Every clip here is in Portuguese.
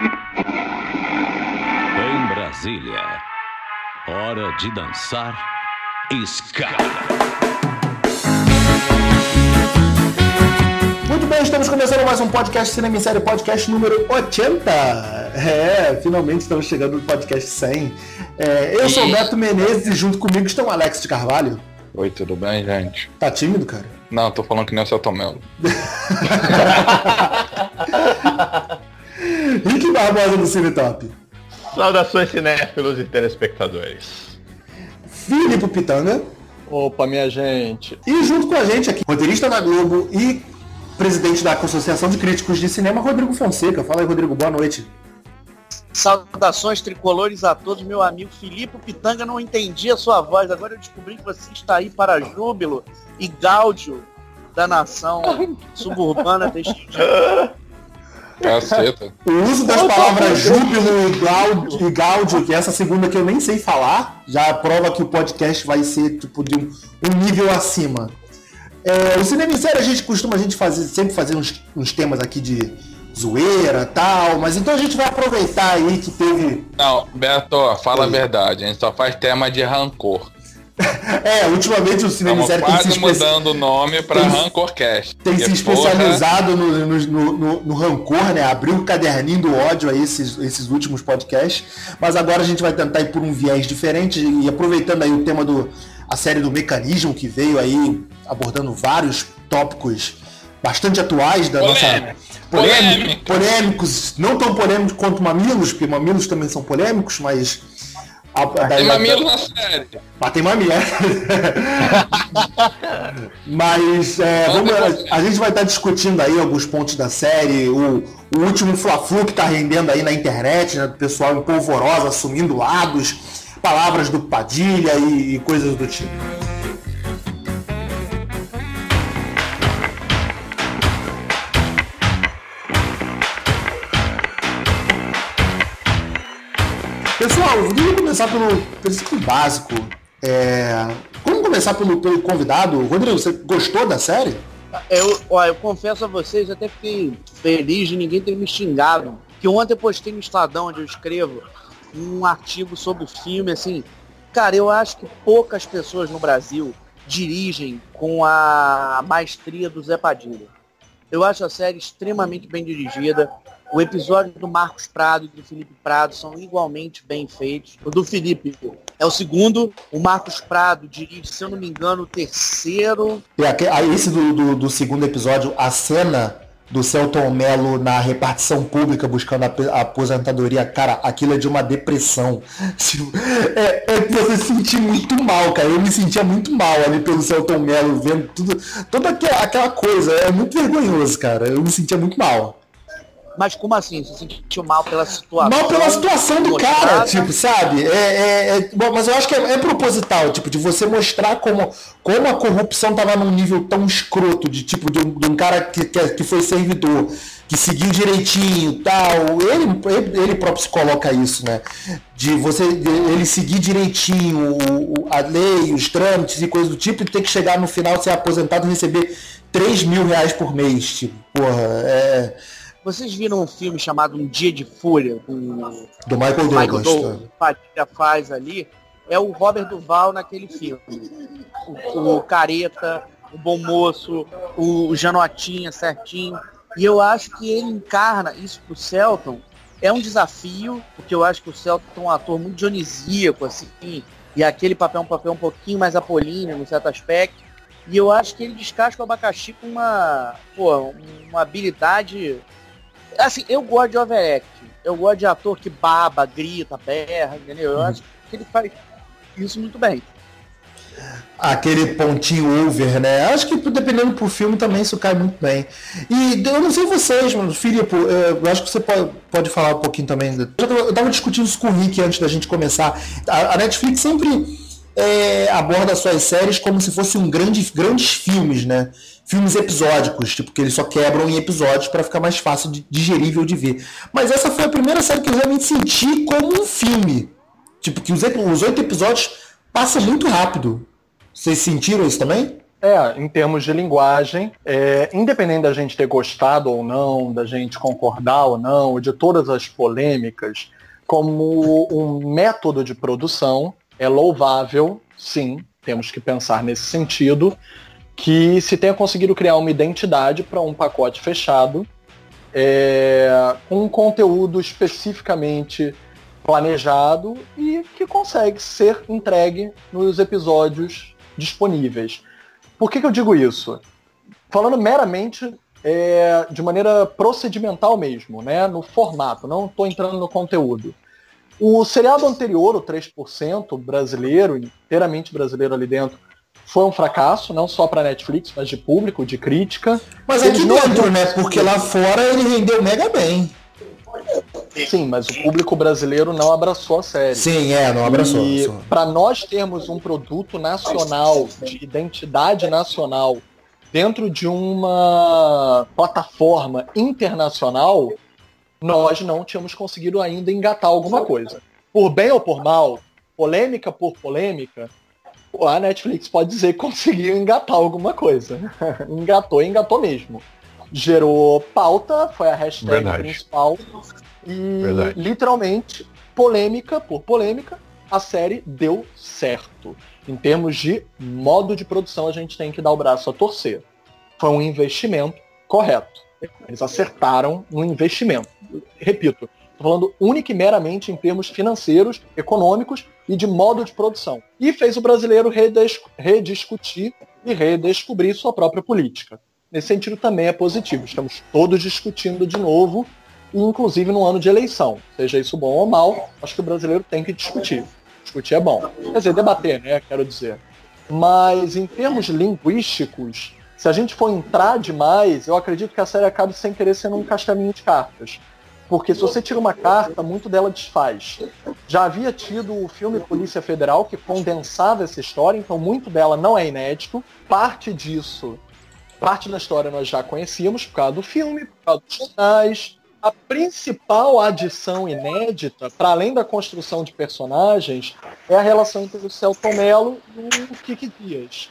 Em Brasília, hora de dançar ska. Muito bem, estamos começando mais um podcast Cinema em Série, podcast número 80. É, finalmente estamos chegando no podcast 100. É, eu sou o Beto Menezes e junto comigo estão o Alex de Carvalho. Oi, tudo bem, gente? Tá tímido, cara? Não, tô falando que nem o seu Tomelo. Rick Barbosa do Cine Top. Saudações cinéfilos e telespectadores. Filipe Pitanga. Opa, minha gente. E junto com a gente aqui, roteirista da Globo e presidente da Associação de Críticos de Cinema, Rodrigo Fonseca. Fala aí, Rodrigo, boa noite. Saudações tricolores a todos, meu amigo Filipe Pitanga. Não entendi a sua voz, agora eu descobri que você está aí para júbilo e gáudio da nação suburbana deste dia. Caceta. O uso das palavras júbilo e gáudio, e gáudio, que é essa segunda que eu nem sei falar, já prova que o podcast vai ser tipo de um, um nível acima. É, o cinema em série a gente costuma a gente fazer, sempre fazer uns, uns temas aqui de zoeira tal, mas então a gente vai aproveitar aí que teve. Não, Beto, fala a verdade, a gente só faz tema de rancor. É, ultimamente o cinema em Estamos série tem se, quase espe- mudando o nome tem- Rancorcast. tem se porra, especializado no, no, no, no- rancor, né? Abriu o caderninho do ódio aí esses, esses últimos podcasts. Mas agora a gente vai tentar ir por um viés diferente e aproveitando aí o tema do a série do mecanismo que veio aí abordando vários tópicos bastante atuais da nossa Polêmico. Polêmico- Polêmico. polêmicos, não tão polêmicos quanto mamilos, porque mamilos também são polêmicos, mas a- Tem mamilo na série. mas tem mamilo, é. Mas é, vamos, a, a gente vai estar discutindo aí alguns pontos da série, o, o último Fla-Flu que está rendendo aí na internet, né, do pessoal em polvorosa, assumindo lados, palavras do Padilha e, e coisas do tipo. Pessoal, começar pelo princípio básico. É, vamos começar pelo, pelo convidado. Rodrigo, você gostou da série? Eu, ó, eu confesso a vocês, até fiquei feliz de ninguém ter me xingado. Que ontem eu postei no Estadão, onde eu escrevo, um artigo sobre o filme, assim. Cara, eu acho que poucas pessoas no Brasil dirigem com a maestria do Zé Padilha. Eu acho a série extremamente bem dirigida. O episódio do Marcos Prado e do Felipe Prado são igualmente bem feitos. O do Felipe é o segundo. O Marcos Prado dirige, se eu não me engano, o terceiro. E aque- aí esse do, do- do segundo episódio, a cena do Celton Mello na repartição pública buscando a, aposentadoria, cara, aquilo é de uma depressão. É, é que você se sentir muito mal, cara. Eu me sentia muito mal ali pelo Celton Mello, vendo tudo, toda aquela, aquela coisa. É muito vergonhoso, cara. Eu me sentia muito mal. Mas como assim? Você se sentiu mal pela situação? Mal pela situação do cara, mostrada? tipo, sabe? É, é- é- bom, mas eu acho que é, é proposital, tipo, de você mostrar como, como a corrupção tava num nível tão escroto, de tipo, de um, de um cara que, que, que foi servidor, que seguiu direitinho e tal. Ele, ele, ele próprio se coloca isso, né? De você ele seguir direitinho o- a lei, os trâmites e coisas do tipo, e ter que chegar no final, ser aposentado e receber 3 mil reais por mês. Tipo, porra, é. Vocês viram um filme chamado Um Dia de Fúria, com Do Michael Michael Douglas. Douglas, tá? o faz ali? É o Robert Duval naquele filme. O, o Careta, o Bom Moço, o Janotinha certinho. E eu acho que ele encarna isso pro Celton. É um desafio, porque eu acho que o Celton é um ator muito dionisíaco, assim, e aquele papel é um papel um pouquinho mais apolíneo, no certo aspecto. E eu acho que ele descasca o abacaxi com uma, pô, uma habilidade. Assim, eu gosto de overact. Eu gosto de ator que baba, grita, berra, entendeu? Eu acho que ele faz isso muito bem. aquele pontinho over, né? Acho que dependendo pro filme também isso cai muito bem. E eu não sei vocês, mas Filipe, eu acho que você pode, pode falar um pouquinho também. Eu tava, eu tava discutindo isso com o Rick antes da gente começar. A, a Netflix sempre é, aborda suas séries como se fossem um grande, grandes filmes, né? Filmes episódicos, tipo, que eles só quebram em episódios para ficar mais fácil de digerível de ver. Mas essa foi a primeira série que eu realmente senti como um filme. Tipo, que os, oito episódios passam muito rápido. Vocês sentiram isso também? É, em termos de linguagem, é, independente da gente ter gostado ou não, da gente concordar ou não, de todas as polêmicas, como um método de produção, é louvável, sim, temos que pensar nesse sentido, que se tenha conseguido criar uma identidade para um pacote fechado, é, com um conteúdo especificamente planejado e que consegue ser entregue nos episódios disponíveis. Por que, que eu digo isso? Falando meramente é, de maneira procedimental mesmo, né, no formato, não estou entrando no conteúdo. O seriado anterior, o 3%, brasileiro, inteiramente brasileiro ali dentro, foi um fracasso, não só para Netflix, mas de público, de crítica. Mas aqui dentro, né? Porque lá fora ele rendeu mega bem. Sim, mas o público brasileiro não abraçou a série. Sim, é, não abraçou. E para nós termos um produto nacional, de identidade nacional, dentro de uma plataforma internacional, nós não tínhamos conseguido ainda engatar alguma coisa. Por bem ou por mal, polêmica por polêmica, a Netflix pode dizer que conseguiu engatar alguma coisa. engatou, engatou mesmo. Gerou pauta, foi a hashtag Verdade. principal. E Verdade. literalmente, polêmica por polêmica, a série deu certo. Em termos de modo de produção, a gente tem que dar o braço a torcer. Foi um investimento correto. Eles acertaram no investimento. Repito, estou falando única e meramente em termos financeiros, econômicos e de modo de produção. E fez o brasileiro rediscutir e redescobrir sua própria política. Nesse sentido também é positivo. Estamos todos discutindo de novo, inclusive no ano de eleição. Seja isso bom ou mal, acho que o brasileiro tem que discutir. Discutir é bom. Quer dizer, debater, né? Quero dizer. Mas em termos linguísticos, se a gente for entrar demais, eu acredito que a série acaba sem querer sendo um castelinho de cartas. Porque se você tira uma carta, muito dela desfaz. Já havia tido o filme Polícia Federal que condensava essa história, então muito dela não é inédito. Parte disso, parte da história nós já conhecíamos por causa do filme, por causa dos jornais. A principal adição inédita, para além da construção de personagens, é a relação entre o Celton Mello e o Kiki Dias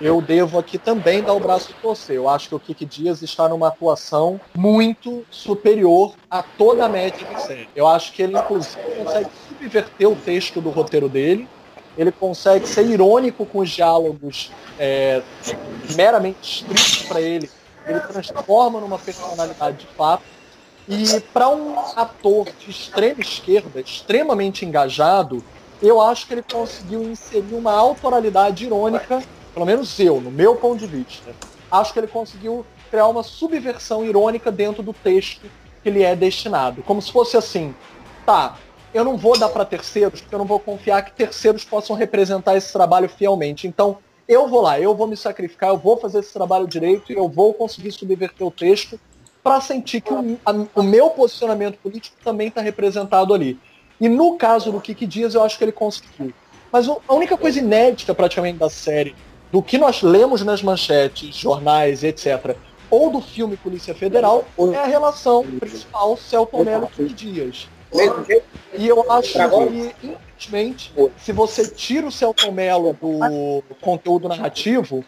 eu devo aqui também dar o braço a torcer. Eu acho que o Kiki Dias está numa atuação muito superior a toda a média da série. Eu acho que ele, inclusive, consegue subverter o texto do roteiro dele. Ele consegue ser irônico com os diálogos é, meramente escritos para ele. Ele transforma numa personalidade de fato. E para um ator de extrema esquerda, extremamente engajado, eu acho que ele conseguiu inserir uma autoralidade irônica pelo menos eu, no meu ponto de vista, acho que ele conseguiu criar uma subversão irônica dentro do texto que ele é destinado. Como se fosse assim, tá, eu não vou dar para terceiros, porque eu não vou confiar que terceiros possam representar esse trabalho fielmente. Então, eu vou lá, eu vou me sacrificar, eu vou fazer esse trabalho direito e eu vou conseguir subverter o texto para sentir que o, a, o, meu posicionamento político também está representado ali. E no caso do Kiki Dias, eu acho que ele conseguiu. Mas a única coisa inédita praticamente da série do que nós lemos nas manchetes, jornais, etc., ou do filme Polícia Federal, é a relação principal Celton Mello e Dias. E eu acho que, infelizmente, se você tira o Celton Mello do conteúdo narrativo,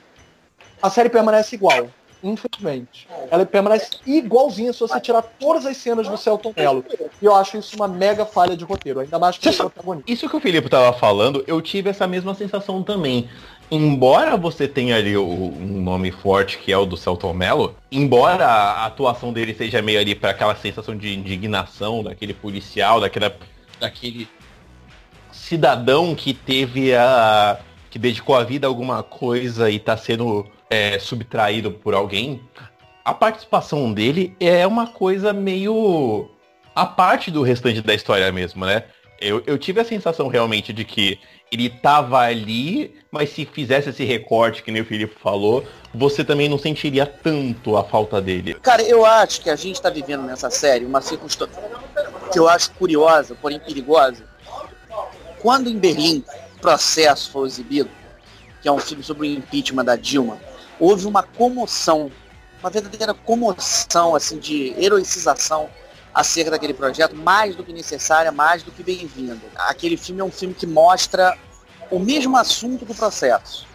a série permanece igual. Infelizmente. Ela permanece igualzinha se você tirar todas as cenas do Celton Mello. E eu acho isso uma mega falha de roteiro, ainda mais que o protagonista. Isso que o Felipe estava falando, eu tive essa mesma sensação também embora você tenha ali o, um nome forte que é o do Celton Mello, embora a atuação dele seja meio ali para aquela sensação de indignação daquele policial, daquela, daquele cidadão que teve a que dedicou a vida a alguma coisa e está sendo é, subtraído por alguém, a participação dele é uma coisa meio a parte do restante da história mesmo, né? Eu, eu tive a sensação realmente de que ele tava ali, mas se fizesse esse recorte, que nem o Felipe falou, você também não sentiria tanto a falta dele. Cara, eu acho que a gente está vivendo nessa série uma circunstância que eu acho curiosa, porém perigosa. Quando em Berlim o processo foi exibido, que é um filme sobre o impeachment da Dilma, houve uma comoção, uma verdadeira comoção assim de heroicização acerca daquele projeto, mais do que necessária, mais do que bem-vinda. Aquele filme é um filme que mostra o mesmo assunto do processo.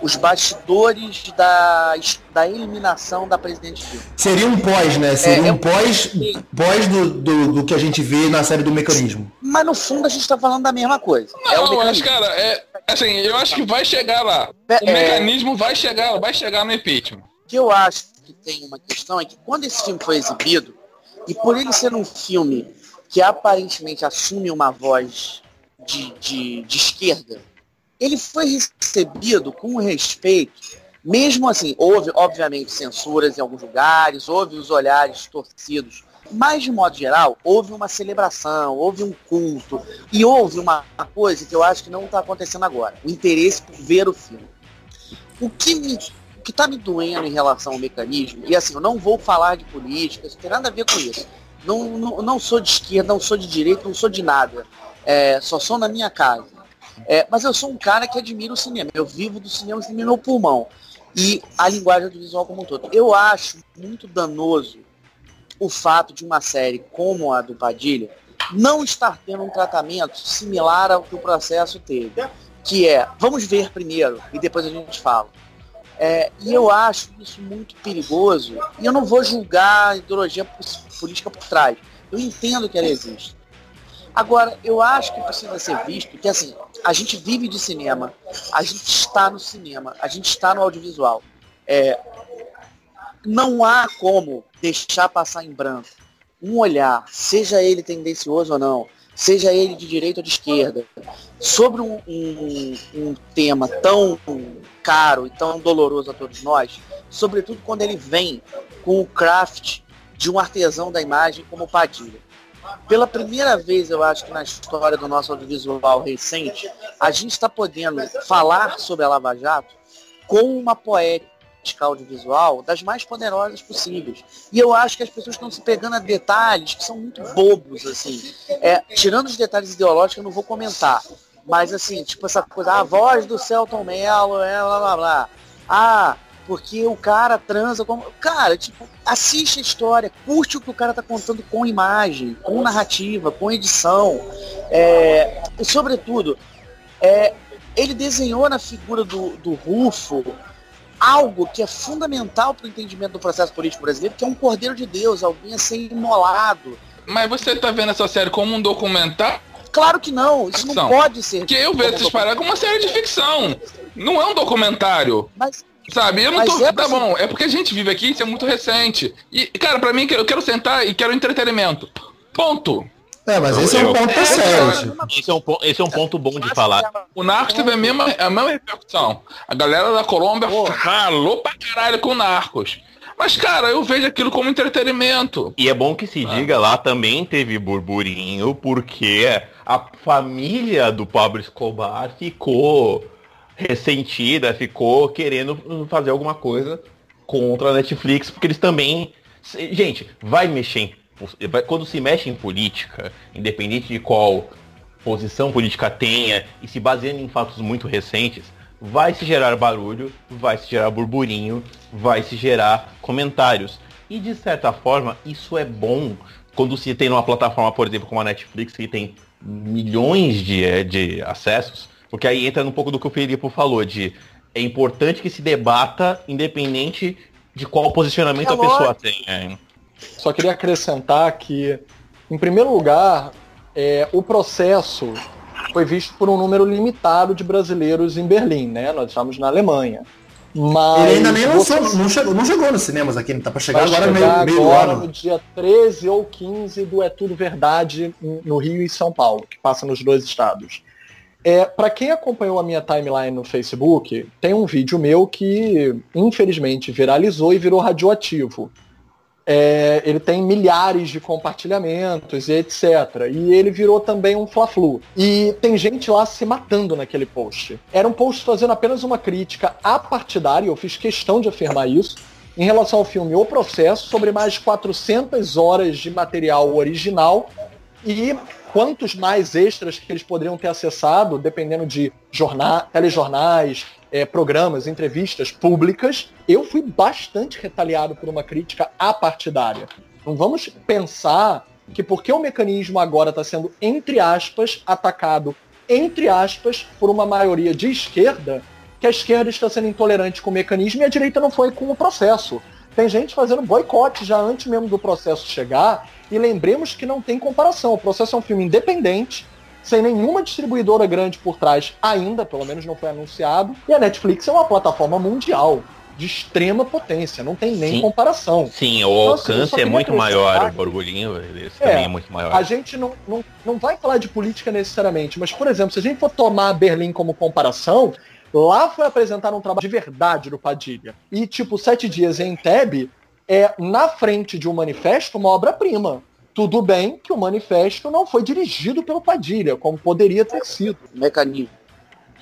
os bastidores da, da eliminação da presidente Dilma. Seria um pós, né? Seria É, um é- pós, pós do, do, do que a gente vê na série do Mecanismo. Mas no fundo a gente está falando da mesma coisa. é o Não, mas cara, é. Assim, eu acho que vai chegar lá. O É, mecanismo vai chegar, vai chegar no impeachment. O que eu acho que tem uma questão é que quando esse filme foi exibido, e por ele ser um filme que aparentemente assume uma voz de, de, de esquerda, ele foi recebido com respeito, mesmo assim, houve obviamente censuras em alguns lugares, houve os olhares torcidos, mas de modo geral, houve uma celebração, houve um culto, e houve uma coisa que eu acho que não está acontecendo agora, o interesse por ver o filme. O que me que está me doendo em relação ao mecanismo, e assim, eu não vou falar de política, isso não tem nada a ver com isso. Não, não, não sou de esquerda, não sou de direita, não sou de nada. É, só sou na minha casa. É, mas eu sou um cara que admira o cinema. Eu vivo do cinema, o cinema é meu pulmão. E a linguagem audiovisual como um todo. Eu acho muito danoso o fato de uma série como a do Padilha não estar tendo um tratamento similar ao que o processo teve. Que é, vamos ver primeiro e depois a gente fala. É, e eu acho isso muito perigoso. E eu não vou julgar a ideologia política por trás. Eu entendo que ela existe. Agora, eu acho que precisa ser visto que assim, a gente vive de cinema, a gente está no cinema, a gente está no audiovisual. É, não há como deixar passar em branco um olhar, seja ele tendencioso ou não, seja ele de direita ou de esquerda, sobre um, um, um tema tão caro e tão doloroso a todos nós, sobretudo quando ele vem com o craft de um artesão da imagem como Padilha. Pela primeira vez, eu acho que na história do nosso audiovisual recente, a gente está podendo falar sobre a Lava Jato com uma poética audiovisual das mais poderosas possíveis. E eu acho que as pessoas estão se pegando a detalhes que são muito bobos, assim. É, tirando os detalhes ideológicos, eu não vou comentar. Mas assim, tipo essa coisa, a voz do Celton Mello, é, blá blá blá. Ah, porque o cara transa como. Cara, tipo, assiste a história, curte o que o cara tá contando com imagem, com narrativa, com edição. É, e sobretudo, é, ele desenhou na figura do, do Rufo algo que é fundamental para o entendimento do processo político brasileiro, que é um cordeiro de Deus, alguém a ser imolado. Mas você tá vendo essa série como um documentário? Claro que não, isso não Ficção. pode ser. Porque eu vejo essas paradas como uma série de ficção. Não é um documentário. Mas Sabe, eu não tô. é tá bom, é porque a gente vive aqui, isso é muito recente. E, cara, pra mim, eu quero sentar e quero entretenimento. Ponto. É, mas esse é um Eu- ponto É, sério. Esse é um, po- esse é um ponto bom de falar. O Narcos teve a mesma, a mesma repercussão. A galera da Colômbia ralou pra caralho com o Narcos. Mas, cara, eu vejo aquilo como entretenimento. E é bom que se diga, lá também teve burburinho, porque a família do Pablo Escobar ficou ressentida, ficou querendo fazer alguma coisa contra a Netflix, porque eles também. Gente, vai mexer em. Quando se mexe em política, independente de qual posição política tenha, e se baseando em fatos muito recentes, vai se gerar barulho, vai se gerar burburinho, vai se gerar comentários. E de certa forma, isso é bom quando se tem uma plataforma, por exemplo, como a Netflix, que tem milhões de, eh, de acessos, porque aí entra um pouco do que o Felipe falou, de é importante que se debata independente de qual posicionamento É a pessoa tem. é. Só queria acrescentar que, em primeiro lugar, é, o processo foi visto por um número limitado de brasileiros em Berlim, né? Nós estamos na Alemanha. Mas Ele ainda nem você lançou, não chegou, não chegou nos cinemas aqui, tá pra chegar agora chegar meio, meio agora no ano. dia 13 ou 15 do É Tudo Verdade no Rio e São Paulo, que passa nos dois estados. É, para quem acompanhou a minha timeline no Facebook, tem um vídeo meu que infelizmente viralizou e virou radioativo. É, ele tem milhares de compartilhamentos e etc. E ele virou também um fla-flu. E tem gente lá se matando naquele post. Era um post fazendo apenas uma crítica apartidária, eu fiz questão de afirmar isso, em relação ao filme O Processo, sobre mais de 400 horas de material original e quantos mais extras que eles poderiam ter acessado, dependendo de jornal, telejornais, eh, programas, entrevistas públicas, eu fui bastante retaliado por uma crítica apartidária. Não vamos pensar que porque o mecanismo agora está sendo, entre aspas, atacado, entre aspas, por uma maioria de esquerda, que a esquerda está sendo intolerante com o mecanismo e a direita não foi com o processo. Tem gente fazendo boicote já antes mesmo do processo chegar. E lembremos que não tem comparação. O processo é um filme independente, sem nenhuma distribuidora grande por trás ainda, pelo menos não foi anunciado. E a Netflix é uma plataforma mundial de extrema potência, não tem nem Sim. comparação. Sim, o Então, assim, alcance é queria muito maior, o borbulhinho É, também é muito maior. A gente não, não, não vai falar de política necessariamente, mas, por exemplo, se a gente for tomar Berlim como comparação, lá foi apresentar um trabalho de verdade do Padilha. E, tipo, Sete Dias em Teb é, na frente de um manifesto, uma obra-prima. Tudo bem que o manifesto não foi dirigido pelo Padilha, como poderia ter sido. Mecanismo.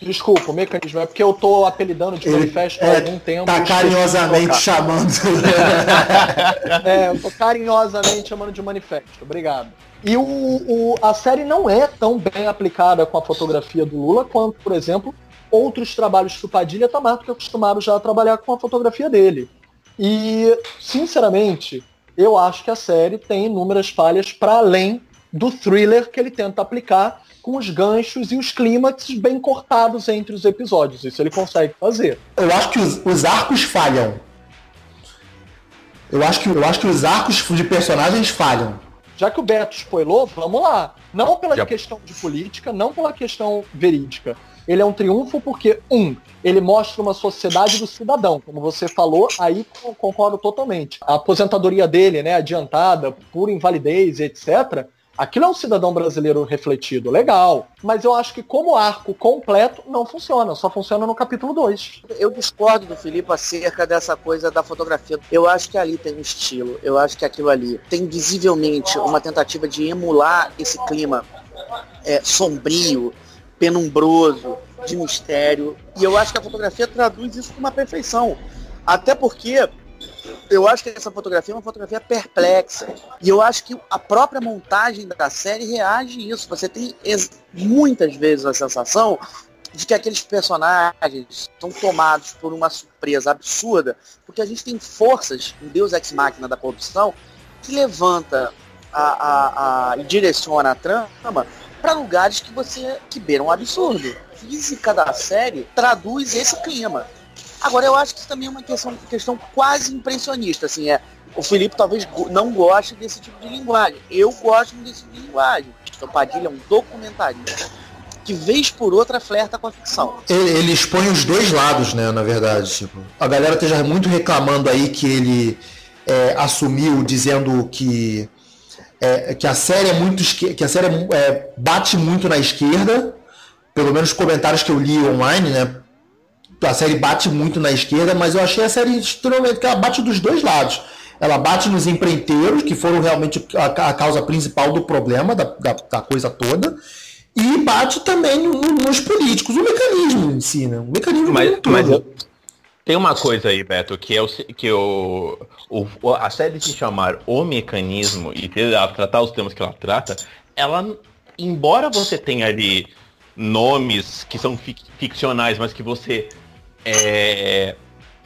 Desculpa, o mecanismo é porque eu tô apelidando de Ele- manifesto há é, algum tempo. Tá carinhosamente chamando. É, eu tô carinhosamente chamando de manifesto. Obrigado. E o, o- a série não é tão bem aplicada com a fotografia do Lula quanto, por exemplo, outros trabalhos do Padilha Tamato que acostumaram já a trabalhar com a fotografia dele. E, sinceramente, eu acho que a série tem inúmeras falhas para além do thriller que ele tenta aplicar com os ganchos e os clímaxes bem cortados entre os episódios. Isso ele consegue fazer. Eu acho que os, os arcos falham. Eu acho, que, eu acho que os arcos de personagens falham. Já que o Beto spoilou, vamos lá. Não pela Já- questão de política, não pela questão verídica. Ele é um triunfo porque, um, ele mostra uma sociedade do cidadão. Como você falou, aí concordo totalmente. A aposentadoria dele, né, adiantada, por invalidez, etc., aquilo é um cidadão brasileiro refletido. Legal. Mas eu acho que como arco completo, não funciona. Só funciona no capítulo 2. Eu discordo do Felipe acerca dessa coisa da fotografia. Eu acho que ali tem um estilo. Eu acho que aquilo ali tem visivelmente uma tentativa de emular esse clima é, sombrio, penumbroso, de mistério. E eu acho que a fotografia traduz isso com uma perfeição. Até porque eu acho que essa fotografia é uma fotografia perplexa. E eu acho que a própria montagem da série reage a isso. Você tem muitas vezes a sensação de que aqueles personagens são tomados por uma surpresa absurda, porque a gente tem forças, um deus ex máquina da corrupção, que levanta a, a, a, e direciona a trama para lugares que você que beiram um absurdo. A física da série traduz esse clima. Agora eu acho que isso também é uma questão, questão quase impressionista, assim, é. O Felipe talvez não goste desse tipo de linguagem. Eu gosto desse tipo de linguagem. O Padilha é um documentarista que vez por outra flerta com a ficção. Ele, ele expõe os dois lados, né, na verdade. Tipo, a galera esteja muito reclamando aí que ele é, assumiu dizendo que, é, que a série é muito que a série é é, bate muito na esquerda, pelo menos os comentários que eu li online, né? A série bate muito na esquerda, mas eu achei a série extremamente que ela bate dos dois lados. Ela bate nos empreiteiros, que foram realmente a, causa principal do problema, da, da, da coisa toda, e bate também no- no- nos políticos, o mecanismo em si, né? O mecanismo Mas, mas tem uma coisa aí, Beto, que é o, que o, o- a série se chamar O Mecanismo e tratar os temas que ela trata, ela, embora você tenha ali nomes que são fic- ficcionais, mas que você é,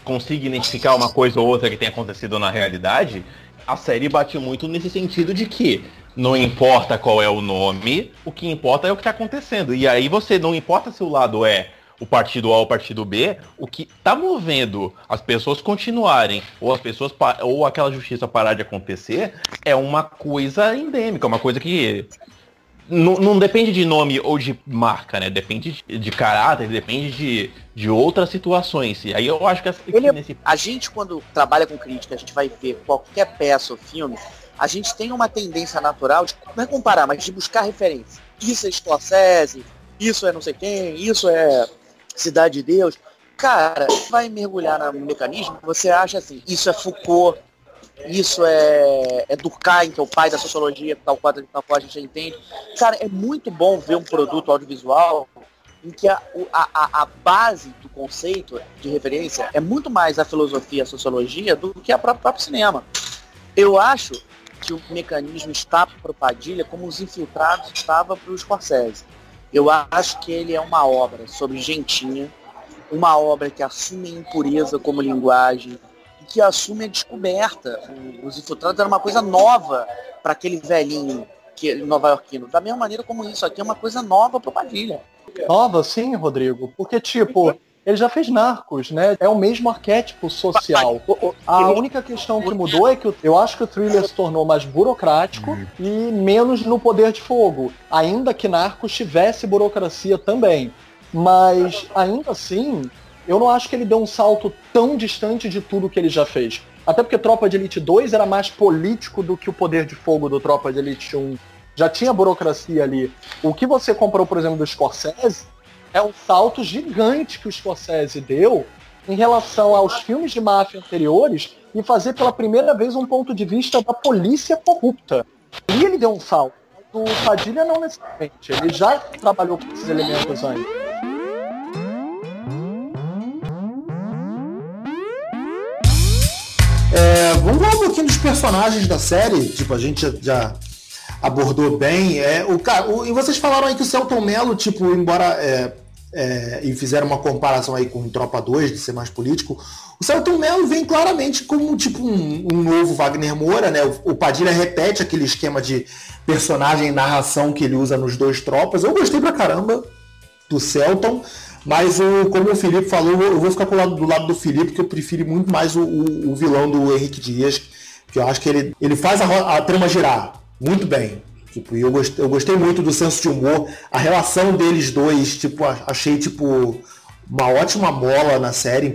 consiga identificar uma coisa ou outra que tenha acontecido na realidade, a série bate muito nesse sentido de que não importa qual é o nome, o que importa é o que está acontecendo. E aí você não importa se o lado é o partido A ou o partido B, o que está movendo as pessoas continuarem, ou as pessoas ou aquela justiça parar de acontecer, é uma coisa endêmica, uma coisa que não, não depende de nome ou de marca, né? Depende de, de caráter, depende de, de outras situações. E aí eu acho que, Ele nesse A gente, quando trabalha com crítica, a gente vai ver qualquer peça ou filme, a gente tem uma tendência natural de não é comparar, mas de buscar referência. Isso é Scorsese, isso é não sei quem, isso é Cidade de Deus. Cara, vai mergulhar no mecanismo, você acha assim, isso é Foucault, isso é, é Durkheim, que é o pai da sociologia, tal qual, tal qual a gente entende. Cara, é muito bom ver um produto audiovisual em que a, a, a- base do conceito de referência é muito mais a filosofia, a sociologia, do que a própria, próprio cinema. Eu acho que o mecanismo está para o Padilha como os infiltrados estava para o Scorsese. Eu acho que ele é uma obra sobre gentinha, uma obra que assume a impureza como linguagem, que assume a descoberta. Os infiltrados era uma coisa nova para aquele velhinho que, nova-iorquino. Da mesma maneira como isso aqui é uma coisa nova para o Padilha. Nova, sim, Rodrigo. Porque, tipo, Ele já fez Narcos, né? É o mesmo arquétipo social. A única questão que mudou é que eu acho que o thriller se tornou mais burocrático e menos no poder de fogo. Ainda que Narcos tivesse burocracia também. Mas ainda assim, eu não acho que ele deu um salto tão distante de tudo que ele já fez. Até porque Tropa de Elite 2 era mais político do que o poder de fogo do Tropa de Elite 1. Já tinha burocracia ali. O que você comprou, por exemplo, do Scorsese é um salto gigante que o Scorsese deu em relação aos filmes de máfia anteriores e fazer pela primeira vez um ponto de vista da polícia corrupta. E ele deu um salto. O Padilha não necessariamente. Ele já trabalhou com esses elementos antes. Vamos falar um pouquinho dos personagens da série. Tipo, a gente já, abordou bem. É, o, o, e vocês falaram aí que o Celton Mello, tipo, embora. É, é, e fizeram uma comparação aí com Tropa 2, de ser mais político. O Celton Mello vem claramente como tipo um, um novo Wagner Moura, né? O, o, Padilha repete aquele esquema de personagem e narração que ele usa nos dois tropas. Eu gostei pra caramba do Celton. Mas o, como o Felipe falou, eu vou ficar lado, do lado do Felipe, porque eu prefiro muito mais o, o, o vilão do Henrique Dias, que eu acho que ele, ele faz a, a trama girar muito bem. Tipo, eu gostei, eu gostei muito do senso de humor, a relação deles dois, tipo, achei tipo uma ótima bola na série,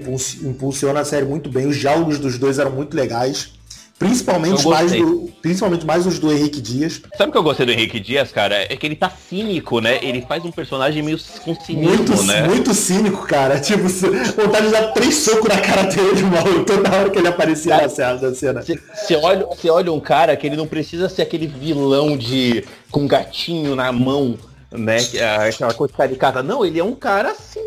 impulsiona a série muito bem, os diálogos dos dois eram muito legais. Principalmente mais, do, principalmente mais os do Henrique Dias. Sabe o que eu gostei do Henrique Dias, cara? É que ele tá cínico, né? Ele faz um personagem meio com cinismo, muito, né? Muito cínico, cara. Tipo, vontade de dar três socos na cara dele, maluco, toda hora que ele aparecia na cena. Você olha, olha um cara que ele não precisa ser aquele vilão de com gatinho na mão, né? Aquela coisa caricata. Não, ele é um cara cínico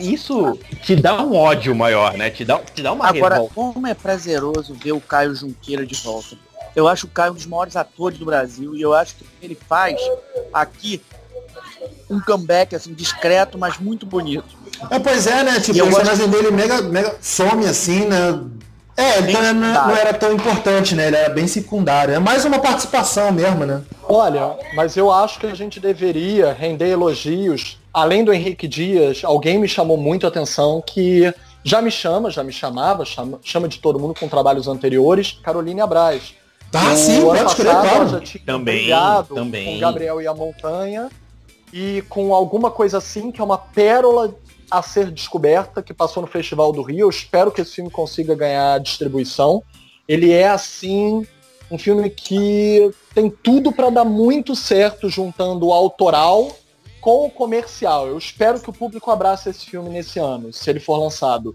Isso te dá um ódio maior, né? Te dá, te dá uma Agora, revolta. como é prazeroso ver o Caio Junqueira de volta. Eu acho o Caio um dos maiores atores do Brasil e eu acho que ele faz aqui um comeback assim discreto, mas muito bonito. É, pois é, né? Tipo, o personagem dele mega, mega some assim, né? É, então não, não, era tão importante, né? Ele era bem secundário. É mais uma participação mesmo, né? Olha, mas eu acho que a gente deveria render elogios. Além do Henrique Dias, alguém me chamou muito a atenção que já me chama, já me chamava, chama, chama de todo mundo com trabalhos anteriores, Caroline Abraz. Ah, o sim, pode escrever, claro. já tinha também, também. com Gabriel e a Montanha e com alguma coisa assim que é uma pérola a ser descoberta, que passou no Festival do Rio. Eu espero que esse filme consiga ganhar distribuição. Ele é, assim, um filme que tem tudo para dar muito certo juntando o autoral com o comercial. Eu espero que o público abrace esse filme nesse ano, se ele for lançado.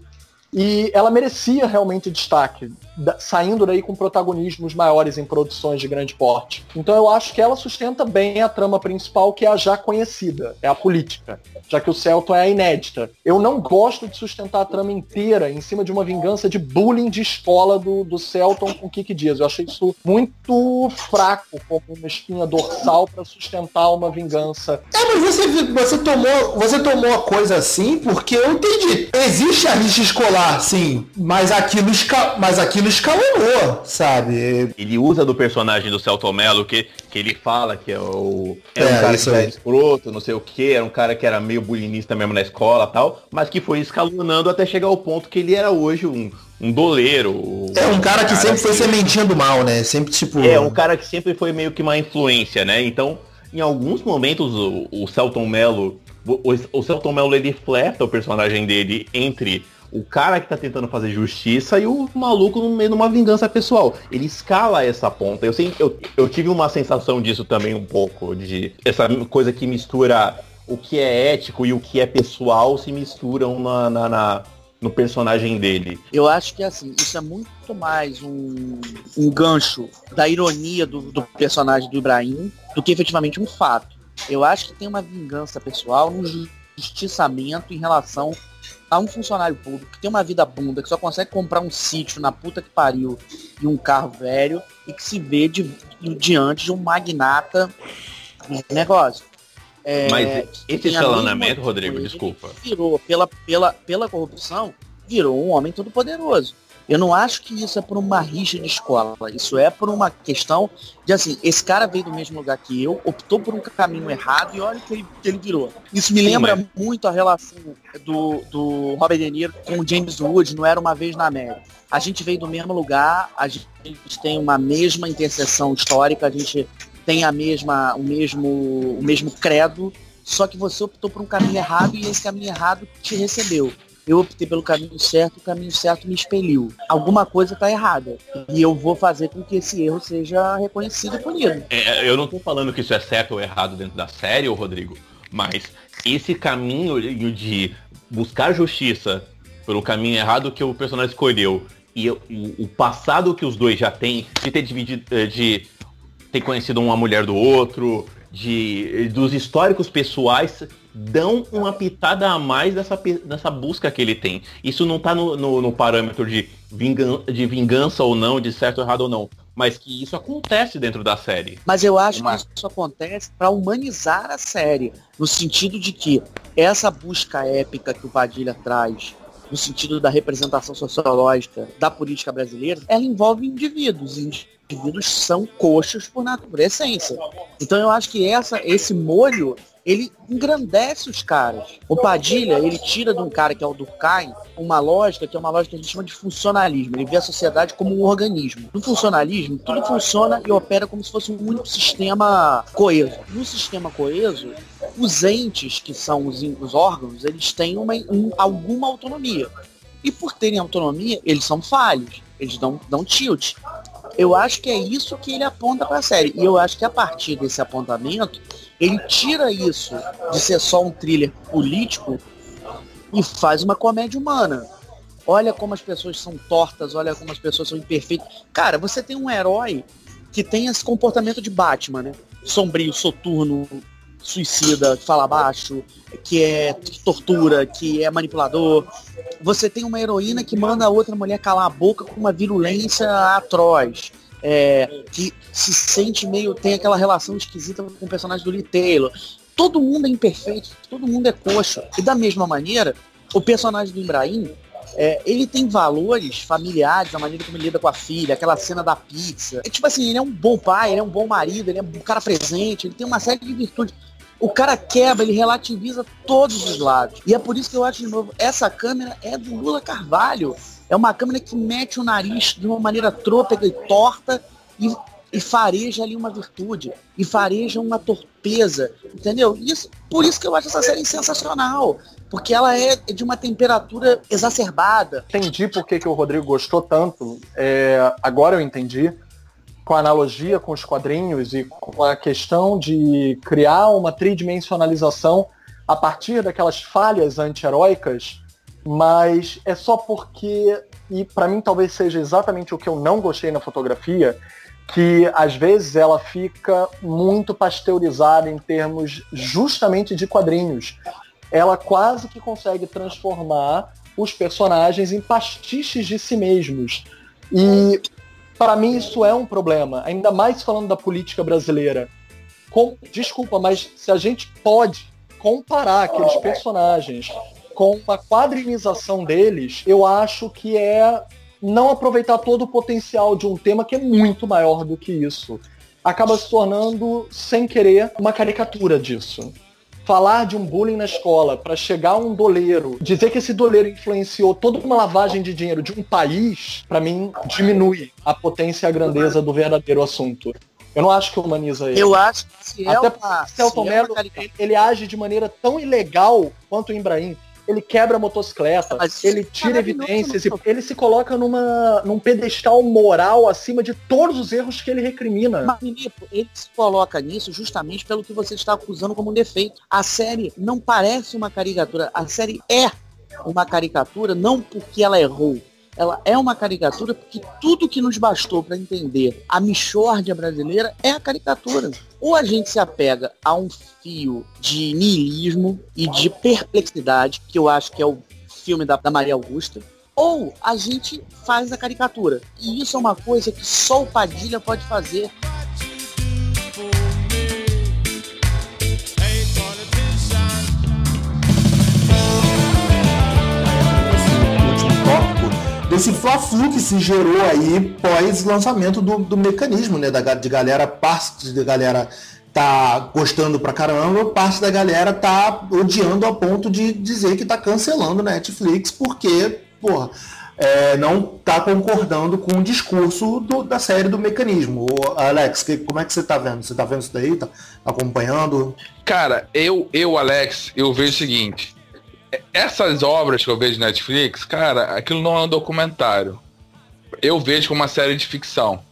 E ela merecia realmente destaque, saindo daí com protagonismos maiores em produções de grande porte. Então eu acho que ela sustenta bem a trama principal, que é a já conhecida, é a política, já que o Celton é a inédita. Eu não gosto de sustentar a trama inteira em cima de uma vingança de bullying de escola do, do Celton com Kiki Dias. Eu achei isso muito fraco como uma espinha dorsal para sustentar uma vingança. É, mas você, você, tomou, você tomou a coisa assim porque eu entendi. Existe a rixa escolar sim, mas aquilo, mas aquilo escalonou, sabe? Ele usa do personagem do Celto Mello, que, que ele fala que é o. É, um cara que era escroto, não sei o que, era um cara que era meio bulinista mesmo na escola tal, mas que foi escalonando até chegar ao ponto que ele era hoje um, um doleiro. É um cara que cara sempre foi sementinha do mal, né? Sempre tipo. É, um cara que sempre foi meio que uma influência, né? Então, em alguns momentos, o, o Celton Mello. O, o Celton Mello ele fleta o personagem dele entre o cara que tá tentando fazer justiça e o maluco no meio de uma vingança pessoal. Ele escala essa ponta. Eu, eu, eu tive uma sensação disso também um pouco, de essa coisa que mistura o que é ético e o que é pessoal se misturam na, na, na no personagem dele. Eu acho que assim, isso é muito mais um, um gancho da ironia do, do personagem do Ibrahim do que efetivamente um fato. Eu acho que tem uma vingança pessoal, um justiçamento em relação a um funcionário público que tem uma vida bunda, que só consegue comprar um sítio na puta que pariu e um carro velho e que se vê de, diante de um magnata de negócio. É, Mas esse escalonamento, Rodrigo, desculpa. Virou, pela, pela, pela corrupção, virou um homem todo poderoso. Eu não acho que isso é por uma rixa de escola. Isso é por uma questão de assim, esse cara veio do mesmo lugar que eu, optou por um caminho errado e olha o que ele, que ele virou. Isso me Sim, lembra mas- muito a relação do, do Robert De Niro com o James Wood, não era uma vez na América. A gente veio do mesmo lugar, a gente tem uma mesma interseção histórica, a gente tem a mesma, o mesmo, o mesmo credo, só que você optou por um caminho errado e esse caminho errado te recebeu. Eu optei pelo caminho certo, o caminho certo me expeliu. Alguma coisa está errada. E eu vou fazer com que esse erro seja reconhecido e punido. É, eu não tô falando que isso é certo ou errado dentro da série, Rodrigo, mas esse caminho de buscar justiça pelo caminho errado que o personagem escolheu e o, o passado que os dois já têm, de ter dividido, eh, de ter conhecido uma mulher do outro, de dos históricos pessoais dão uma pitada a mais dessa, dessa busca que ele tem. Isso não tá no, no- no parâmetro de, vingan, de vingança ou não, de certo ou errado ou não. Mas que isso acontece dentro da série. Mas eu acho Uma- que isso acontece para humanizar a série, no sentido de que essa busca épica que o Padilha traz, no sentido da representação sociológica da política brasileira, ela envolve indivíduos. Indivíduos são coxos por, nat- por essência. Então eu acho que essa, esse molho ele engrandece os caras. O Padilha, ele tira de um cara que é o Durkheim uma lógica que é uma lógica que a gente chama de funcionalismo. Ele vê a sociedade como um organismo. No funcionalismo, tudo funciona e opera como se fosse um único sistema coeso. No sistema coeso, os entes, que são os, os órgãos, eles têm uma, um- alguma autonomia. E por terem autonomia, eles são falhos. Eles dão, dão tilt. Eu acho que é isso que ele aponta para a série. E eu acho que a partir desse apontamento, ele tira isso de ser só um thriller político e faz uma comédia humana. Olha como as pessoas são tortas, olha como as pessoas são imperfeitas. Cara, você tem um herói que tem esse comportamento de Batman, né? Sombrio, soturno, suicida, que fala baixo, que é tortura, que é manipulador. Você tem uma heroína que manda a outra mulher calar a boca com uma virulência atroz. É, que se sente meio. tem aquela relação esquisita com o personagem do Lee Taylor. Todo mundo é imperfeito, todo mundo é coxa. E da mesma maneira, o personagem do Ibrahim, é, ele tem valores familiares, a maneira como ele lida com a filha, aquela cena da pizza. É tipo assim, ele é um bom pai, ele é um bom marido, ele é um cara presente, ele tem uma série de virtudes. O cara quebra, ele relativiza todos os lados. E é por isso que eu acho de novo, essa câmera é do Lula Carvalho. É uma câmera que mete o nariz de uma maneira trôpega e torta e, e fareja ali uma virtude. E fareja uma torpeza. Entendeu? Isso, por isso que eu acho essa série sensacional. Porque ela é de uma temperatura exacerbada. entendi por que, que o Rodrigo gostou tanto. É, agora eu entendi. Com a analogia com os quadrinhos e com a questão de criar uma tridimensionalização a partir daquelas falhas anti-heróicas, mas é só porque, e para mim talvez seja exatamente o que eu não gostei na fotografia, que às vezes ela fica muito pasteurizada em termos justamente de quadrinhos. Ela quase que consegue transformar os personagens em pastiches de si mesmos. E para mim isso é um problema, ainda mais falando da política brasileira. Com- desculpa, mas se a gente pode comparar aqueles personagens com a quadrinização deles, eu acho que é não aproveitar todo o potencial de um tema que é muito maior do que isso. Acaba se tornando, sem querer, uma caricatura disso falar de um bullying na escola para chegar um doleiro, dizer que esse doleiro influenciou toda uma lavagem de dinheiro de um país, para mim diminui a potência e a grandeza do verdadeiro assunto. Eu não acho que humaniza ele. Eu acho que se é Até uma, porque se Celton é Mello, uma ele, ele age de maneira tão ilegal quanto o Ibrahim. Ele quebra a motocicleta, Mas ele tira evidências, ele se coloca numa, num pedestal moral acima de todos os erros que ele recrimina. Mas, Filipe, ele se coloca nisso justamente pelo que você está acusando como um defeito. A série não parece uma caricatura, a série é uma caricatura não porque ela errou. Ela é uma caricatura porque tudo que nos bastou para entender a Michórdia brasileira é a caricatura. Ou a gente se apega a um fio de niilismo e de perplexidade, que eu acho que é o filme da, da Maria Augusta, ou a gente faz a caricatura. E isso é uma coisa que só o Padilha pode fazer. Esse último tópico esse fla-flu que se gerou aí pós lançamento do, do mecanismo, né? Da, de galera, parte da galera tá gostando pra caramba, parte da galera tá odiando a ponto de dizer que tá cancelando Netflix porque, porra, é, não tá concordando com o discurso do, da série do mecanismo. Ô, Alex, que, como é que você tá vendo? Você tá vendo isso daí? Tá acompanhando? Cara, eu, eu, Alex, eu vejo o seguinte. Essas obras que eu vejo na Netflix, cara, aquilo não é um documentário. Eu vejo como uma série de ficção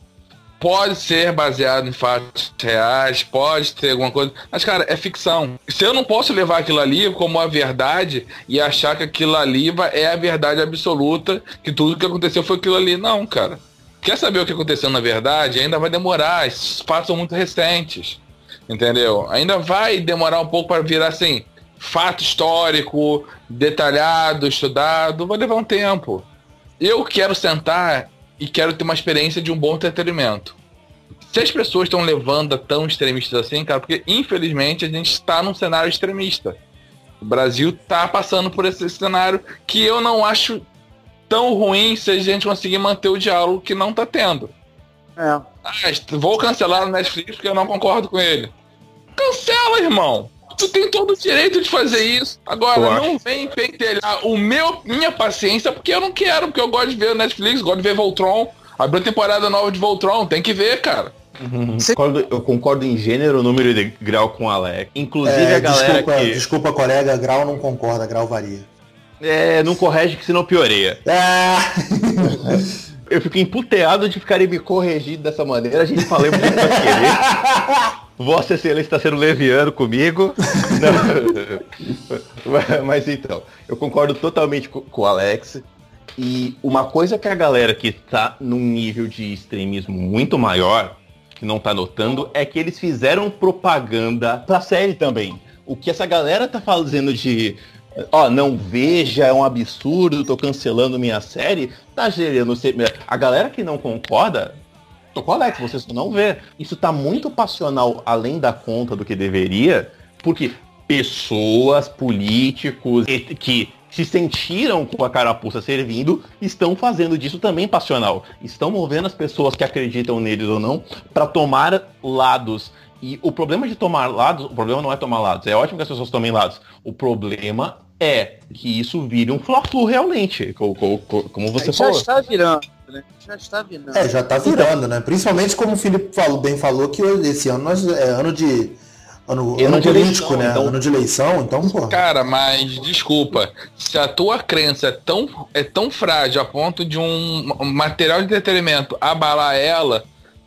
pode ser baseado em fatos reais, pode ter alguma coisa, mas cara, é ficção. Se eu não posso levar aquilo ali como a verdade e achar que aquilo ali é a verdade absoluta, que tudo que aconteceu foi aquilo ali, não, cara. Quer saber o que aconteceu na verdade? Ainda vai demorar, esses fatos são muito recentes. Entendeu? Ainda vai demorar um pouco para virar assim, fato histórico, detalhado, estudado, vai levar um tempo. Eu quero sentar e quero ter uma experiência de um bom entretenimento. Se as pessoas estão levando a tão extremistas assim, cara, porque infelizmente a gente está num cenário extremista. O Brasil está passando por esse cenário que eu não acho tão ruim se a gente conseguir manter o diálogo que não está tendo. É. Ah, vou cancelar o Netflix porque eu não concordo com ele. Cancela, irmão! Tu tem todo o direito de fazer isso. Agora, não vem pentelhar o meu, minha paciência, porque eu não quero, porque eu gosto de ver Netflix, gosto de ver Voltron. Abriu temporada nova de Voltron, tem que ver, cara. Uhum. Concordo, eu concordo em gênero, número de grau com o Alex. Inclusive é, a galera desculpa, que... Desculpa, colega, grau não concorda, grau varia. É, não corrige que senão pioreia. É. eu fico emputeado de ficarem me corrigindo dessa maneira. A gente falou muito pra querer. Vossa Excelência está sendo leviano comigo. Mas então, eu concordo totalmente com, com o Alex. E uma coisa que a galera que está num nível de extremismo muito maior, que não está notando, é que eles fizeram propaganda pra série também. O que essa galera tá fazendo de ó, não veja, é um absurdo, tô cancelando minha série, tá gerando. A galera que não concorda Tô com o Alex, você só não vê. Isso tá muito passional além da conta do que deveria, porque pessoas, políticos que se sentiram com a carapuça servindo, estão fazendo disso também passional. Estão movendo as pessoas que acreditam neles ou não para tomar lados. E o problema de tomar lados, o problema não é tomar lados. É ótimo que as pessoas tomem lados. O problema é que isso vire um fla realmente, como, como você falou. Já está virando né? Já está virando. É, já está virando, né? Principalmente como o Felipe falou, bem falou, que esse ano nós, é ano de. Ano, ano, ano político, eleição, né? Então... Ano de eleição, então, pô. Cara, mas desculpa. Se a tua crença é tão, é tão frágil a ponto de um material de entretenimento abalar ela,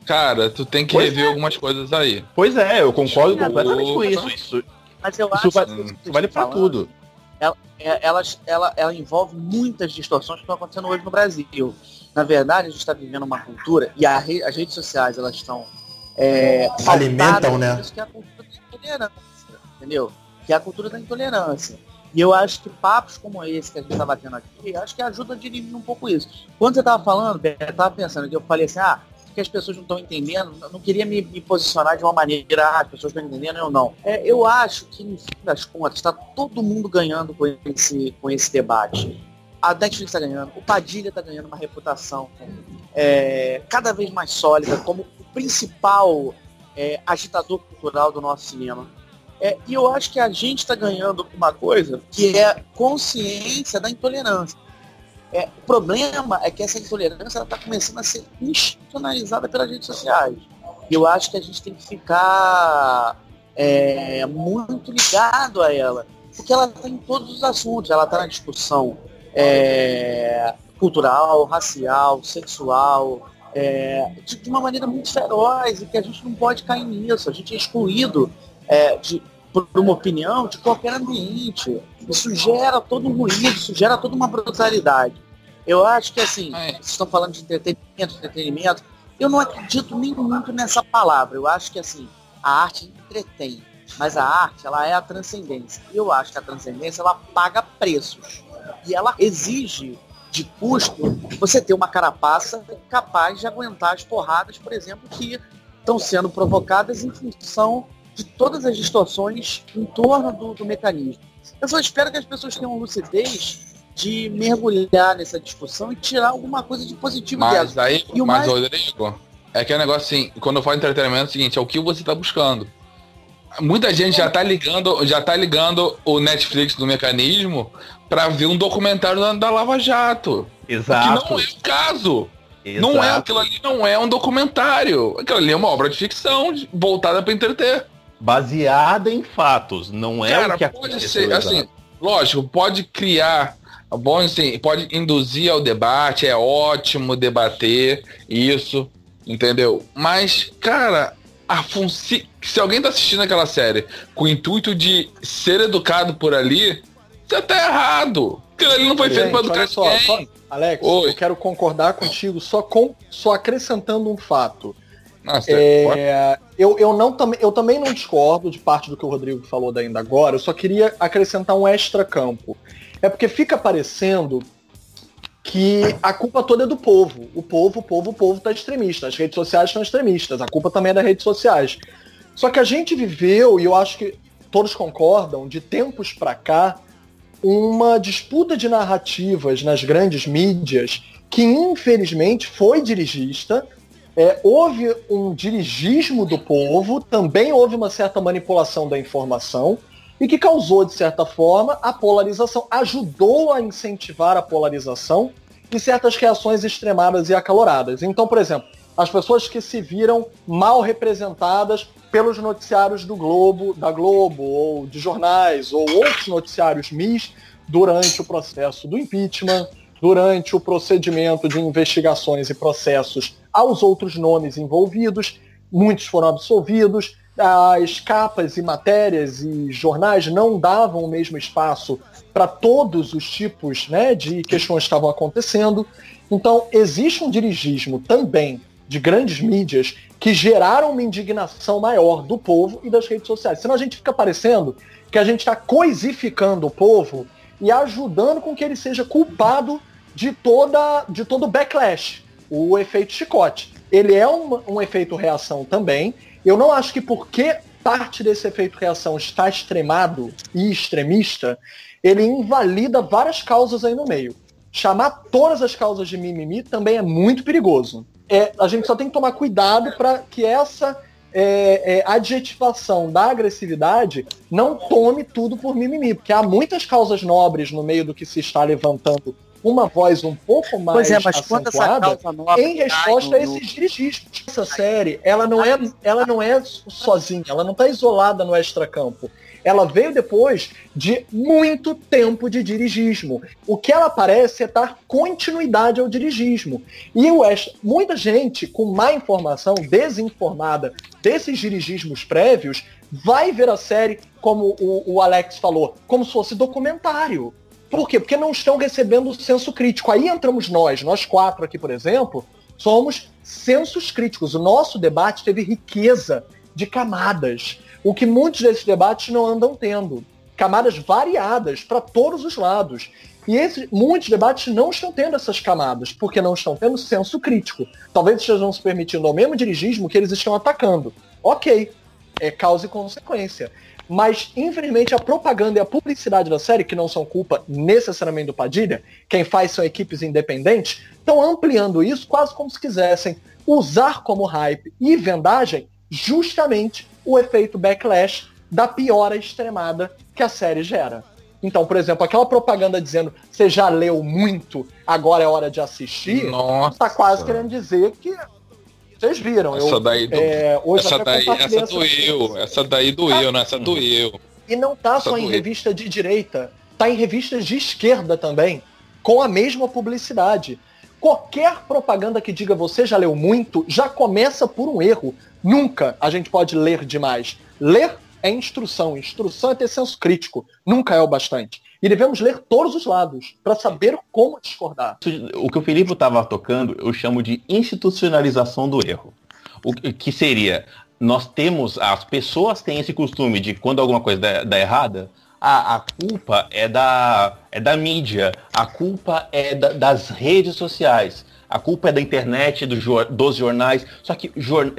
cara, tu tem que pois rever é. algumas coisas aí. Pois é, eu concordo completamente com isso. isso. Mas eu isso acho que isso vale pra tudo. Ela, é, ela, ela, ela envolve muitas distorções que estão acontecendo hoje no Brasil. Na verdade, a gente está vivendo uma cultura e a re, as redes sociais elas estão é, alimentam, né? Que é a cultura da intolerância, entendeu? Que é a cultura da intolerância. E eu acho que papos como esse que a gente estava tendo aqui, acho que ajuda a dirimir um pouco isso. Quando você estava falando, eu estava pensando que eu falei assim, ah, que as pessoas não estão entendendo, não queria me, me, posicionar de uma maneira, ah, as pessoas estão entendendo, eu não. É, eu acho que, no fim das contas, está todo mundo ganhando com esse, com esse debate a Netflix está ganhando, o Padilha está ganhando uma reputação é, cada vez mais sólida como o principal é, agitador cultural do nosso cinema. É, e eu acho que a gente está ganhando uma coisa que é consciência da intolerância. É, o problema é que essa intolerância está começando a ser institucionalizada pelas redes sociais. E eu acho que a gente tem que ficar é, muito ligado a ela. Porque ela está em todos os assuntos, ela está na discussão é, cultural, racial, sexual, é, de, de, uma maneira muito feroz e que a gente não pode cair nisso. A gente é excluído é, de, por uma opinião de qualquer ambiente. Isso gera todo um ruído, isso gera toda uma brutalidade. Eu acho que assim, é. vocês estão falando de entretenimento, entretenimento, eu não acredito nem muito nessa palavra. Eu acho que assim, a arte entretém, mas a arte ela é a transcendência. Eu acho que a transcendência ela paga preços e ela exige de custo você ter uma carapaça capaz de aguentar as porradas, por exemplo, que estão sendo provocadas em função de todas as distorções em torno do, do mecanismo. Eu só espero que as pessoas tenham lucidez de mergulhar nessa discussão e tirar alguma coisa de positivo Mas dela. aí, E o mas mais- Rodrigo, é que é um negócio assim, quando eu falo entretenimento é o seguinte, é o que você tá buscando. Muita gente já tá ligando, já tá ligando o Netflix do mecanismo pra ver um documentário da, da Lava Jato. Exato. Que não é o caso. Não é, exato. aquilo ali não é um documentário. Aquilo ali é uma obra de ficção voltada pra entreter. Baseada em fatos, não é Cara, o que pode ser, exato. assim, lógico, pode criar, bom, assim, pode induzir ao debate, é ótimo debater isso, entendeu? Mas, cara, a funci... se alguém tá assistindo aquela série com o intuito de ser educado por ali, você tá errado. Ali não foi feito Gente, educar só, ninguém. só- Alex, Oi. eu quero concordar contigo só, com, só acrescentando um fato. Nossa, pode- É, eu, eu, não, eu também não discordo de parte do que o Rodrigo falou da ainda agora, eu só queria acrescentar um extra campo. É porque fica parecendo que a culpa toda é do povo. O povo, o povo, o povo tá extremista. As redes sociais estão extremistas. A culpa também é das redes sociais. Só que a gente viveu, e eu acho que todos concordam, de tempos pra cá, uma disputa de narrativas nas grandes mídias que infelizmente foi dirigista. É, houve um dirigismo do povo, também houve uma certa manipulação da informação e que causou, de certa forma, a polarização, ajudou a incentivar a polarização e certas reações extremadas e acaloradas. Então, por exemplo, as pessoas que se viram mal representadas pelos noticiários do Globo, da Globo, ou de jornais, ou outros noticiários MIS durante o processo do impeachment, durante o procedimento de investigações e processos aos outros nomes envolvidos, muitos foram absolvidos, as capas e matérias e jornais não davam o mesmo espaço para todos os tipos né, de questões que estavam acontecendo. Então, existe um dirigismo também de grandes mídias que geraram uma indignação maior do povo e das redes sociais. Senão a gente fica parecendo que a gente está coisificando o povo e ajudando com que ele seja culpado de, toda, de todo o backlash, o efeito chicote. Ele é um, um efeito reação também. Eu não acho que porque parte desse efeito reação está extremado e extremista, ele invalida várias causas aí no meio. Chamar todas as causas de mimimi também é muito perigoso. É, a gente só tem que tomar cuidado para que essa é, é, adjetivação da agressividade não tome tudo por mimimi, porque há muitas causas nobres no meio do que se está levantando uma voz um pouco mais Pois é, mas acentuada, em resposta a esses dirigismos. Essa série, ela não é, ela não é sozinha, ela não está isolada no extracampo. Ela veio depois de muito tempo de dirigismo. O que ela parece é dar continuidade ao dirigismo. E o muita gente com má informação, desinformada desses dirigismos prévios, vai ver a série, como o, o Alex falou, como se fosse documentário. Por quê? Porque não estão recebendo o senso crítico. Aí entramos nós, nós quatro aqui, por exemplo, somos sensos críticos. O nosso debate teve riqueza de camadas, o que muitos desses debates não andam tendo. Camadas variadas para todos os lados. E esses, muitos debates não estão tendo essas camadas, porque não estão tendo senso crítico. Talvez estejam se permitindo ao mesmo dirigismo que eles estão atacando. Ok, é causa e consequência. Mas, infelizmente, a propaganda e a publicidade da série, que não são culpa necessariamente do Padilha, quem faz são equipes independentes, estão ampliando isso quase como se quisessem usar como hype e vendagem justamente o efeito backlash da piora extremada que a série gera. Então, por exemplo, aquela propaganda dizendo você já leu muito, agora é hora de assistir, Nossa. tá quase querendo dizer que vocês viram. Essa eu, daí do- é, hoje Essa daí, compartilhei essa doeu. Essa daí doeu, né? Essa doeu. E não tá Essa só em doeu. revista de direita, tá em revistas de esquerda também, com a mesma publicidade. Qualquer propaganda que diga você já leu muito, já começa por um erro. Nunca a gente pode ler demais. Ler é instrução, instrução é ter senso crítico, nunca é o bastante. E devemos ler todos os lados, para saber como discordar. O que o Felipe estava tocando, eu chamo de institucionalização do erro. O que seria, nós temos, as pessoas têm esse costume de quando alguma coisa dá, dá errada, a, a culpa é da, é da mídia, a culpa é da- das redes sociais, a culpa é da internet, do dos jornais, só que,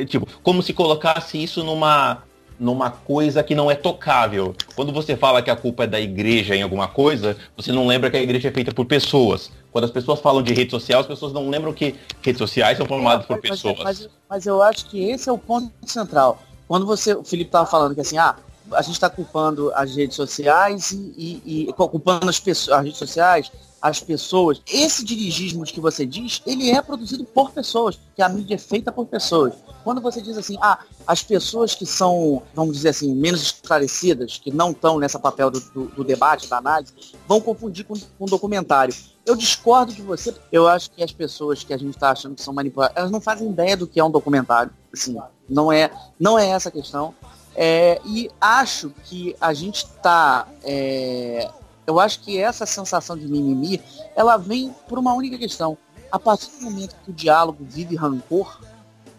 tipo, como se colocasse isso numa, numa coisa que não é tocável. Quando você fala que a culpa é da igreja em alguma coisa, você não lembra que a igreja é feita por pessoas. Quando as pessoas falam de rede social, as pessoas não lembram que redes sociais são formadas por pessoas. Mas, mas, mas, eu acho que esse é o ponto central. Quando você, o Felipe estava falando que assim, ah, a gente está culpando as redes sociais e, e, e culpando as, pessoas, as redes sociais, as pessoas. Esse dirigismo que você diz, ele é produzido por pessoas, que a mídia é feita por pessoas. Quando você diz assim, ah, as pessoas que são, vamos dizer assim, menos esclarecidas, que não estão nessa papel do, do, do, debate, da análise, vão confundir com, com documentário. Eu discordo de você, eu acho que as pessoas que a gente está achando que são manipuladas, elas não fazem ideia do que é um documentário. Assim, não é, não é essa a questão. É, e acho que a gente está. É, eu acho que essa sensação de mimimi, ela vem por uma única questão. A partir do momento que o diálogo vive rancor,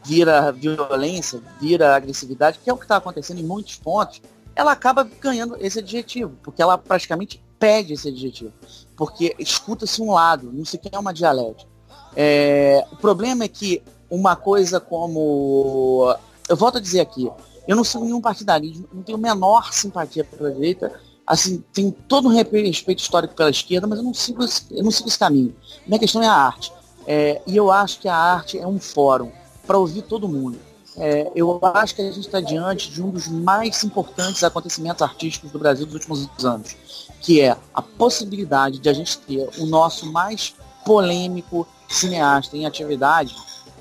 vira violência, vira agressividade, que é o que está acontecendo em muitos pontos, ela acaba ganhando esse adjetivo, porque ela praticamente pede esse adjetivo. Porque escuta-se um lado, não se quer uma dialética. É, o problema é que uma coisa como. Eu volto a dizer aqui, eu não sou nenhum partidarismo, não tenho menor simpatia pela direita. Assim, tenho todo um respeito histórico pela esquerda, mas eu não sigo esse, eu não sigo esse caminho. Minha questão é a arte. É, e eu acho que a arte é um fórum para ouvir todo mundo. É, eu acho que a gente está diante de um dos mais importantes acontecimentos artísticos do Brasil dos últimos anos, que é a possibilidade de a gente ter o nosso mais polêmico cineasta em atividade,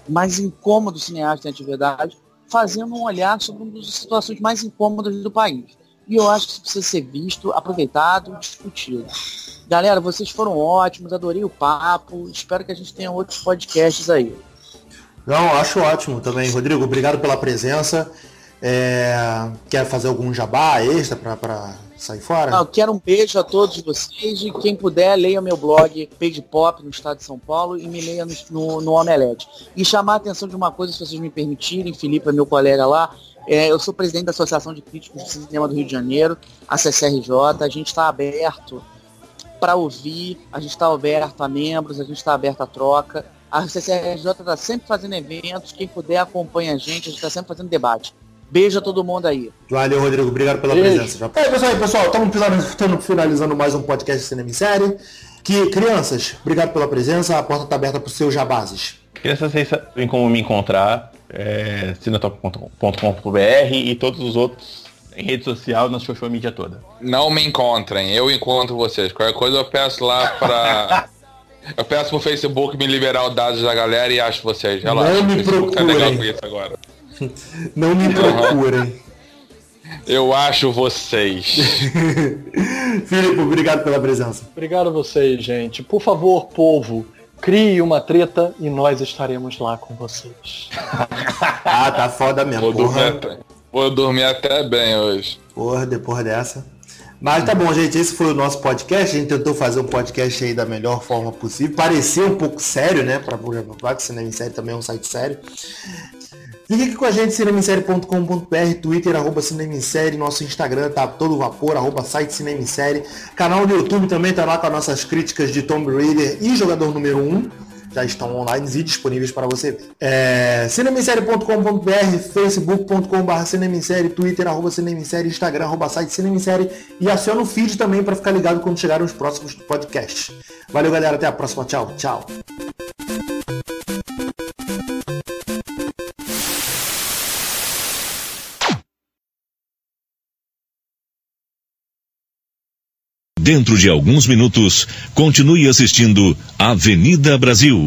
mais incômodo cineasta em atividade, fazendo um olhar sobre uma das situações mais incômodas do país. E eu acho que isso precisa ser visto, aproveitado, discutido. Galera, vocês foram ótimos, adorei o papo. Espero que a gente tenha outros podcasts aí. Não, acho ótimo também. Rodrigo, obrigado pela presença. É... Quer fazer algum jabá extra para sair fora? Não, quero um beijo a todos vocês e quem puder, leia meu blog Page Pop no estado de São Paulo e me leia no, no, no Omelete. E chamar a atenção de uma coisa, se vocês me permitirem, Felipe é meu colega lá, é, eu sou presidente da Associação de Críticos de Cinema do Rio de Janeiro, a CCRJ, a gente está aberto para ouvir, a gente está aberto a membros, a gente está aberto a troca. A CCRJ está sempre fazendo eventos, quem puder acompanha a gente, a gente está sempre fazendo debate. Beijo a todo mundo aí. Valeu, Rodrigo. Obrigado pela Beijo. presença. É, pessoal, pessoal, estamos finalizando mais um podcast de Cinema em Série. Que, crianças, obrigado pela presença. A porta está aberta para os seus jabazes. Crianças, vocês sabem como me encontrar. É, cinetop.com.br e todos os outros em rede social, na social media toda. Não me encontrem, eu encontro vocês. Qualquer coisa eu peço lá para Eu peço pro Facebook me liberar os dados da galera e acho vocês. Relaxa, Não me procurem. Tá agora. Não me procurem. Eu acho vocês. Filipe, obrigado pela presença. Obrigado a vocês, gente. Por favor, povo, crie uma treta e nós estaremos lá com vocês. ah, tá foda mesmo. Vou dormir, até, vou dormir até bem hoje. Porra, depois dessa. Mas tá bom, gente. Esse foi o nosso podcast. A gente tentou fazer um podcast aí da melhor forma possível. Parecia um pouco sério, né? Pra Cinema em Série também é um site sério. Fique aqui com a gente, cinemissérie.com.br, Twitter, arroba Cinema em Série, nosso Instagram tá todo vapor, arroba site Cinema em Série. Canal do YouTube também tá lá com as nossas críticas de Tomb Raider e Jogador Número 1. Já estão online e disponíveis para você ver. É, cinemissérie.com.br, facebook.com.br cinemissérie, twitter, arroba cinemissérie, instagram, arroba site cinemissérie e aciona o feed também para ficar ligado quando chegarem os próximos podcasts. Valeu, galera. Até a próxima. Tchau. Tchau. Dentro de alguns minutos, continue assistindo Avenida Brasil.